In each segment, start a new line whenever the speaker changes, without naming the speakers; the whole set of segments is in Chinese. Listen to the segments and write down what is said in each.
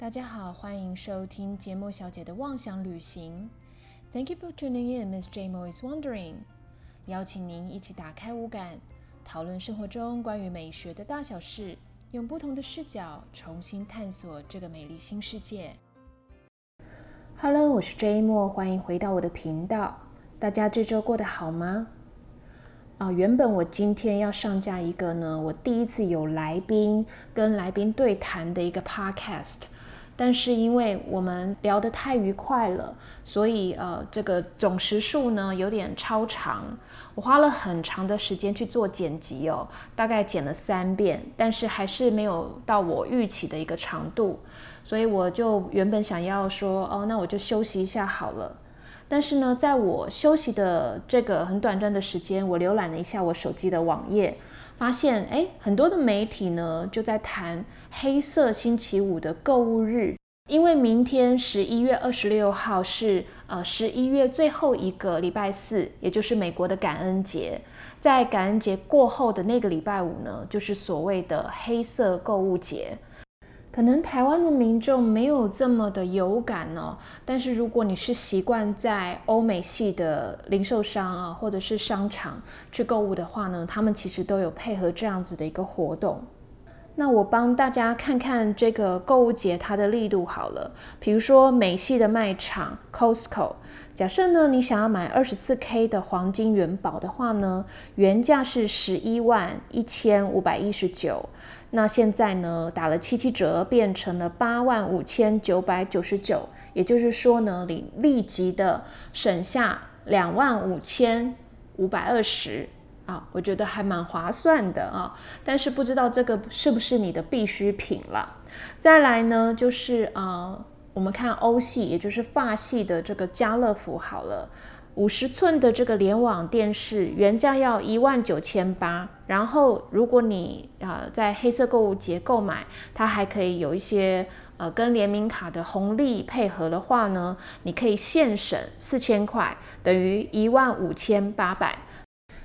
大家好，欢迎收听节目小姐的妄想旅行。Thank you for tuning in, Miss J. Mo is wondering。邀请您一起打开五感，讨论生活中关于美学的大小事，用不同的视角重新探索这个美丽新世界。Hello，我是 J. Mo，欢迎回到我的频道。大家这周过得好吗？啊，原本我今天要上架一个呢，我第一次有来宾跟来宾对谈的一个 podcast。但是因为我们聊得太愉快了，所以呃，这个总时数呢有点超长。我花了很长的时间去做剪辑哦，大概剪了三遍，但是还是没有到我预期的一个长度。所以我就原本想要说，哦，那我就休息一下好了。但是呢，在我休息的这个很短暂的时间，我浏览了一下我手机的网页，发现哎，很多的媒体呢就在谈。黑色星期五的购物日，因为明天十一月二十六号是呃十一月最后一个礼拜四，也就是美国的感恩节。在感恩节过后的那个礼拜五呢，就是所谓的黑色购物节。可能台湾的民众没有这么的有感哦，但是如果你是习惯在欧美系的零售商啊，或者是商场去购物的话呢，他们其实都有配合这样子的一个活动。那我帮大家看看这个购物节它的力度好了。比如说美系的卖场 Costco，假设呢你想要买二十四 K 的黄金元宝的话呢，原价是十一万一千五百一十九，那现在呢打了七七折，变成了八万五千九百九十九，也就是说呢你立即的省下两万五千五百二十。啊，我觉得还蛮划算的啊，但是不知道这个是不是你的必需品了。再来呢，就是啊，我们看欧系，也就是法系的这个家乐福好了，五十寸的这个联网电视原价要一万九千八，然后如果你啊在黑色购物节购买，它还可以有一些呃跟联名卡的红利配合的话呢，你可以现省四千块，等于一万五千八百。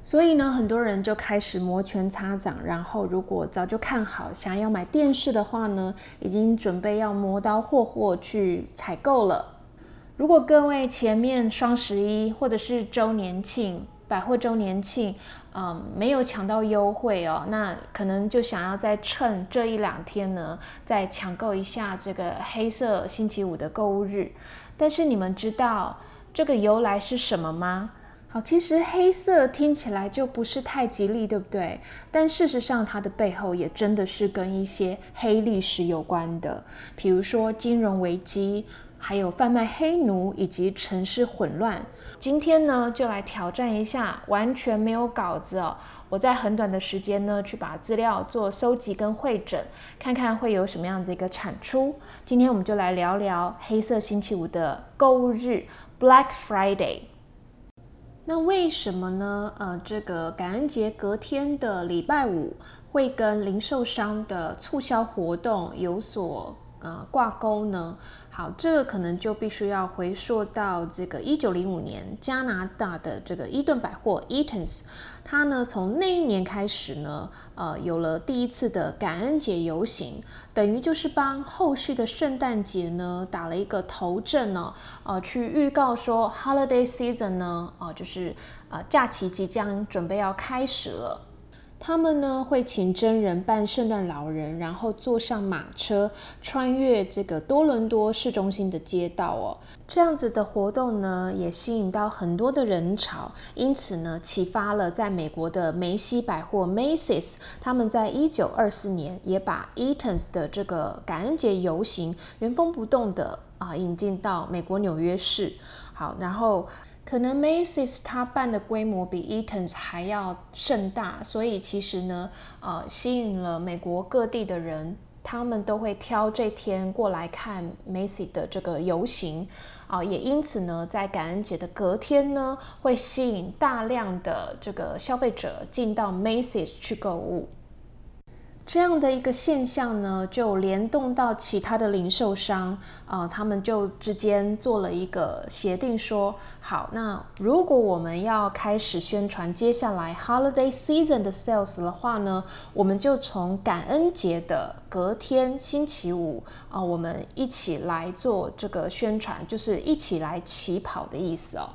所以呢，很多人就开始摩拳擦掌，然后如果早就看好想要买电视的话呢，已经准备要磨刀霍霍去采购了。如果各位前面双十一或者是周年庆、百货周年庆，嗯，没有抢到优惠哦，那可能就想要再趁这一两天呢，再抢购一下这个黑色星期五的购物日。但是你们知道这个由来是什么吗？好，其实黑色听起来就不是太吉利，对不对？但事实上，它的背后也真的是跟一些黑历史有关的，比如说金融危机，还有贩卖黑奴以及城市混乱。今天呢，就来挑战一下，完全没有稿子哦。我在很短的时间呢，去把资料做搜集跟会诊，看看会有什么样的一个产出。今天我们就来聊聊黑色星期五的购物日，Black Friday。那为什么呢？呃，这个感恩节隔天的礼拜五会跟零售商的促销活动有所呃挂钩呢？好，这个可能就必须要回溯到这个一九零五年加拿大的这个伊顿百货 Eaton's，它呢从那一年开始呢，呃，有了第一次的感恩节游行，等于就是帮后续的圣诞节呢打了一个头阵呢，呃，去预告说 Holiday Season 呢，啊，就是呃假期即将准备要开始了。他们呢会请真人扮圣诞老人，然后坐上马车穿越这个多伦多市中心的街道哦。这样子的活动呢也吸引到很多的人潮，因此呢启发了在美国的梅西百货 Macy's，他们在一九二四年也把 Eaton's 的这个感恩节游行原封不动的啊引进到美国纽约市。好，然后。可能 Macy's 它办的规模比 Eaton's 还要盛大，所以其实呢，呃，吸引了美国各地的人，他们都会挑这天过来看 Macy 的这个游行，啊，也因此呢，在感恩节的隔天呢，会吸引大量的这个消费者进到 Macy's 去购物。这样的一个现象呢，就联动到其他的零售商啊，他们就之间做了一个协定，说好，那如果我们要开始宣传接下来 holiday season 的 sales 的话呢，我们就从感恩节的隔天星期五啊，我们一起来做这个宣传，就是一起来起跑的意思哦。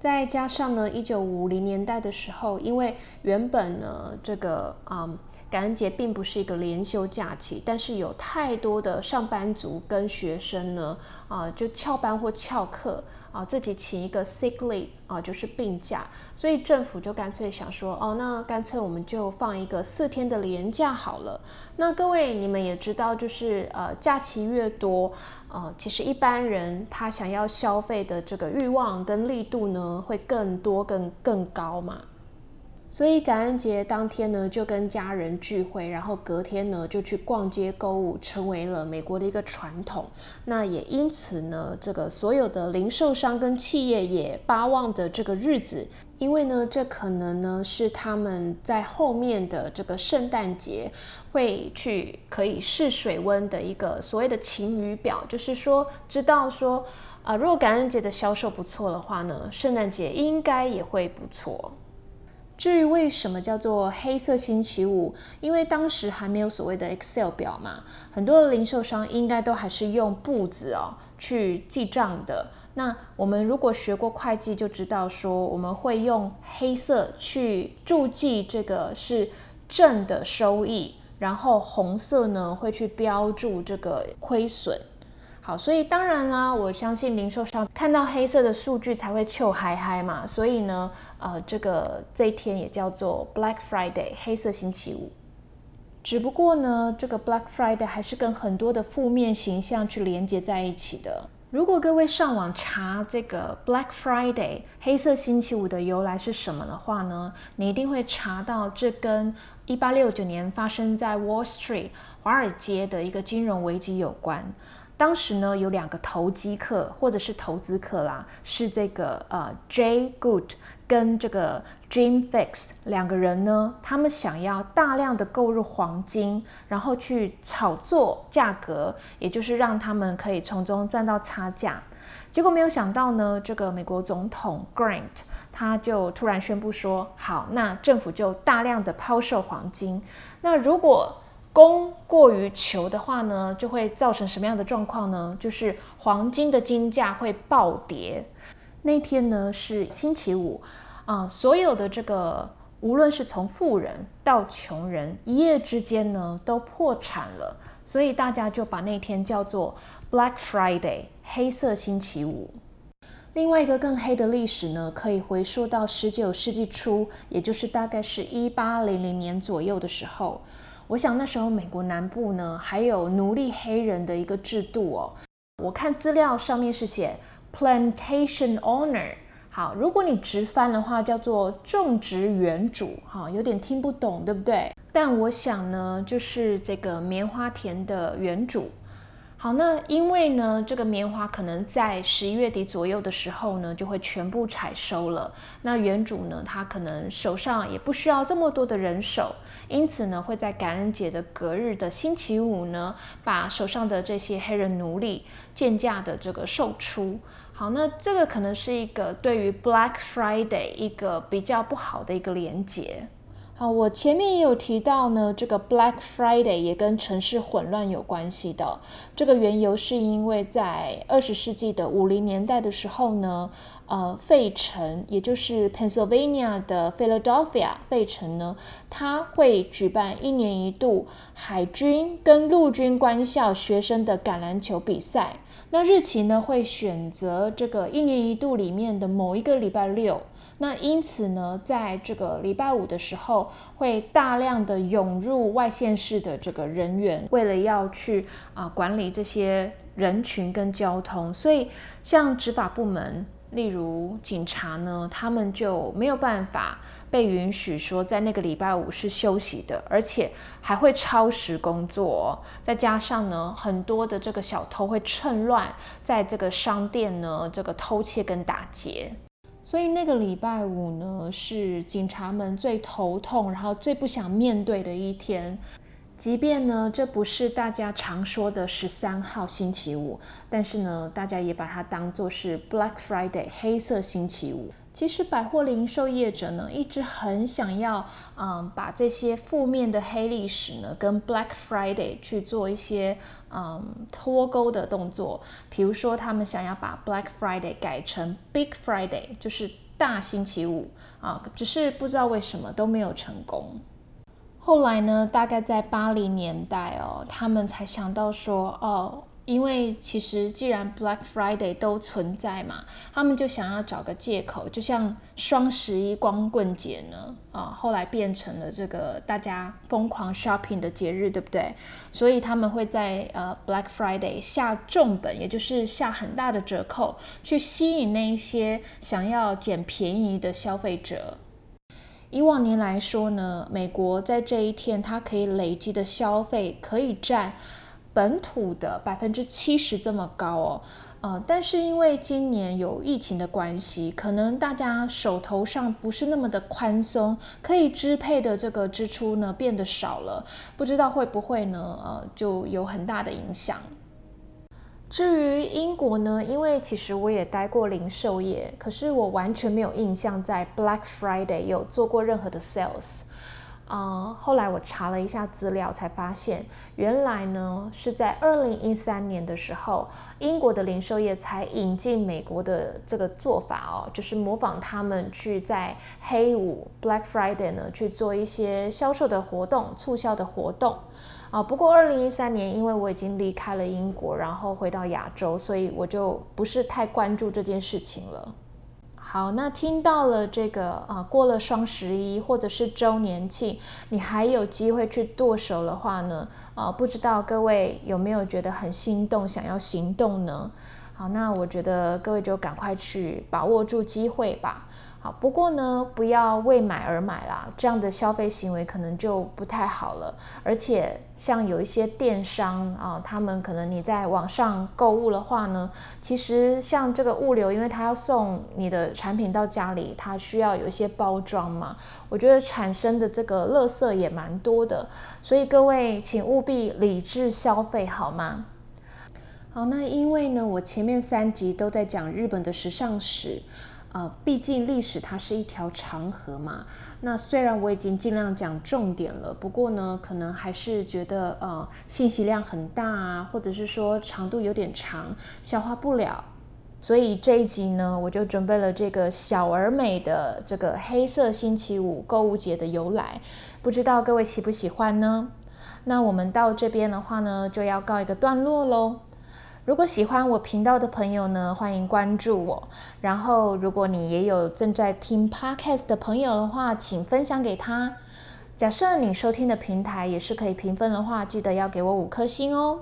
再加上呢，一九五零年代的时候，因为原本呢，这个啊。感恩节并不是一个连休假期，但是有太多的上班族跟学生呢，啊，就翘班或翘课啊，自己请一个 sick leave 啊，就是病假，所以政府就干脆想说，哦，那干脆我们就放一个四天的连假好了。那各位你们也知道，就是呃，假期越多，呃，其实一般人他想要消费的这个欲望跟力度呢，会更多、更更高嘛。所以感恩节当天呢，就跟家人聚会，然后隔天呢就去逛街购物，成为了美国的一个传统。那也因此呢，这个所有的零售商跟企业也巴望着这个日子，因为呢，这可能呢是他们在后面的这个圣诞节会去可以试水温的一个所谓的晴雨表，就是说知道说啊，如果感恩节的销售不错的话呢，圣诞节应该也会不错。至于为什么叫做黑色星期五，因为当时还没有所谓的 Excel 表嘛，很多的零售商应该都还是用簿子哦去记账的。那我们如果学过会计，就知道说我们会用黑色去注记这个是正的收益，然后红色呢会去标注这个亏损。好，所以当然啦，我相信零售商看到黑色的数据才会臭嗨嗨嘛。所以呢，呃，这个这一天也叫做 Black Friday，黑色星期五。只不过呢，这个 Black Friday 还是跟很多的负面形象去连接在一起的。如果各位上网查这个 Black Friday，黑色星期五的由来是什么的话呢，你一定会查到这跟一八六九年发生在 Wall Street 华尔街的一个金融危机有关。当时呢，有两个投机客或者是投资客啦，是这个呃 J Good 跟这个 Jim Fix 两个人呢，他们想要大量的购入黄金，然后去炒作价格，也就是让他们可以从中赚到差价。结果没有想到呢，这个美国总统 Grant 他就突然宣布说，好，那政府就大量的抛售黄金。那如果供过于求的话呢，就会造成什么样的状况呢？就是黄金的金价会暴跌。那天呢是星期五啊，所有的这个无论是从富人到穷人，一夜之间呢都破产了，所以大家就把那天叫做 Black Friday 黑色星期五。另外一个更黑的历史呢，可以回溯到十九世纪初，也就是大概是一八零零年左右的时候。我想那时候美国南部呢，还有奴隶黑人的一个制度哦。我看资料上面是写 plantation owner，好，如果你直翻的话，叫做种植园主，哈，有点听不懂，对不对？但我想呢，就是这个棉花田的园主。好，那因为呢，这个棉花可能在十一月底左右的时候呢，就会全部采收了。那园主呢，他可能手上也不需要这么多的人手，因此呢，会在感恩节的隔日的星期五呢，把手上的这些黑人奴隶贱价的这个售出。好，那这个可能是一个对于 Black Friday 一个比较不好的一个连结。好，我前面也有提到呢，这个 Black Friday 也跟城市混乱有关系的。这个缘由是因为在二十世纪的五零年代的时候呢，呃，费城，也就是 Pennsylvania 的 Philadelphia 费城呢，它会举办一年一度海军跟陆军官校学生的橄榄球比赛。那日期呢，会选择这个一年一度里面的某一个礼拜六。那因此呢，在这个礼拜五的时候，会大量的涌入外县市的这个人员，为了要去啊管理这些人群跟交通，所以像执法部门，例如警察呢，他们就没有办法被允许说在那个礼拜五是休息的，而且还会超时工作，再加上呢，很多的这个小偷会趁乱在这个商店呢这个偷窃跟打劫。所以那个礼拜五呢，是警察们最头痛，然后最不想面对的一天。即便呢，这不是大家常说的十三号星期五，但是呢，大家也把它当做是 Black Friday 黑色星期五。其实百货零售业者呢，一直很想要，嗯，把这些负面的黑历史呢，跟 Black Friday 去做一些，嗯，脱钩的动作。比如说，他们想要把 Black Friday 改成 Big Friday，就是大星期五啊，只是不知道为什么都没有成功。后来呢，大概在八零年代哦，他们才想到说，哦。因为其实既然 Black Friday 都存在嘛，他们就想要找个借口，就像双十一光棍节呢，啊，后来变成了这个大家疯狂 shopping 的节日，对不对？所以他们会在呃 Black Friday 下重本，也就是下很大的折扣，去吸引那一些想要捡便宜的消费者。以往年来说呢，美国在这一天它可以累积的消费可以占。本土的百分之七十这么高哦，呃，但是因为今年有疫情的关系，可能大家手头上不是那么的宽松，可以支配的这个支出呢变得少了，不知道会不会呢，呃，就有很大的影响。至于英国呢，因为其实我也待过零售业，可是我完全没有印象在 Black Friday 有做过任何的 sales。啊，后来我查了一下资料，才发现原来呢是在二零一三年的时候，英国的零售业才引进美国的这个做法哦，就是模仿他们去在黑五 Black Friday 呢去做一些销售的活动、促销的活动啊。不过二零一三年，因为我已经离开了英国，然后回到亚洲，所以我就不是太关注这件事情了。好，那听到了这个啊，过了双十一或者是周年庆，你还有机会去剁手的话呢？啊，不知道各位有没有觉得很心动，想要行动呢？好，那我觉得各位就赶快去把握住机会吧。好不过呢，不要为买而买啦，这样的消费行为可能就不太好了。而且像有一些电商啊，他们可能你在网上购物的话呢，其实像这个物流，因为他要送你的产品到家里，他需要有一些包装嘛，我觉得产生的这个垃圾也蛮多的。所以各位请务必理智消费，好吗？好，那因为呢，我前面三集都在讲日本的时尚史。呃，毕竟历史它是一条长河嘛。那虽然我已经尽量讲重点了，不过呢，可能还是觉得呃信息量很大啊，或者是说长度有点长，消化不了。所以这一集呢，我就准备了这个小而美的这个黑色星期五购物节的由来，不知道各位喜不喜欢呢？那我们到这边的话呢，就要告一个段落喽。如果喜欢我频道的朋友呢，欢迎关注我。然后，如果你也有正在听 podcast 的朋友的话，请分享给他。假设你收听的平台也是可以评分的话，记得要给我五颗星哦。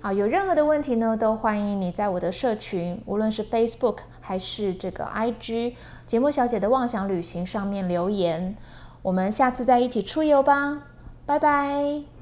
啊，有任何的问题呢，都欢迎你在我的社群，无论是 Facebook 还是这个 IG 节目小姐的妄想旅行上面留言。我们下次再一起出游吧，拜拜。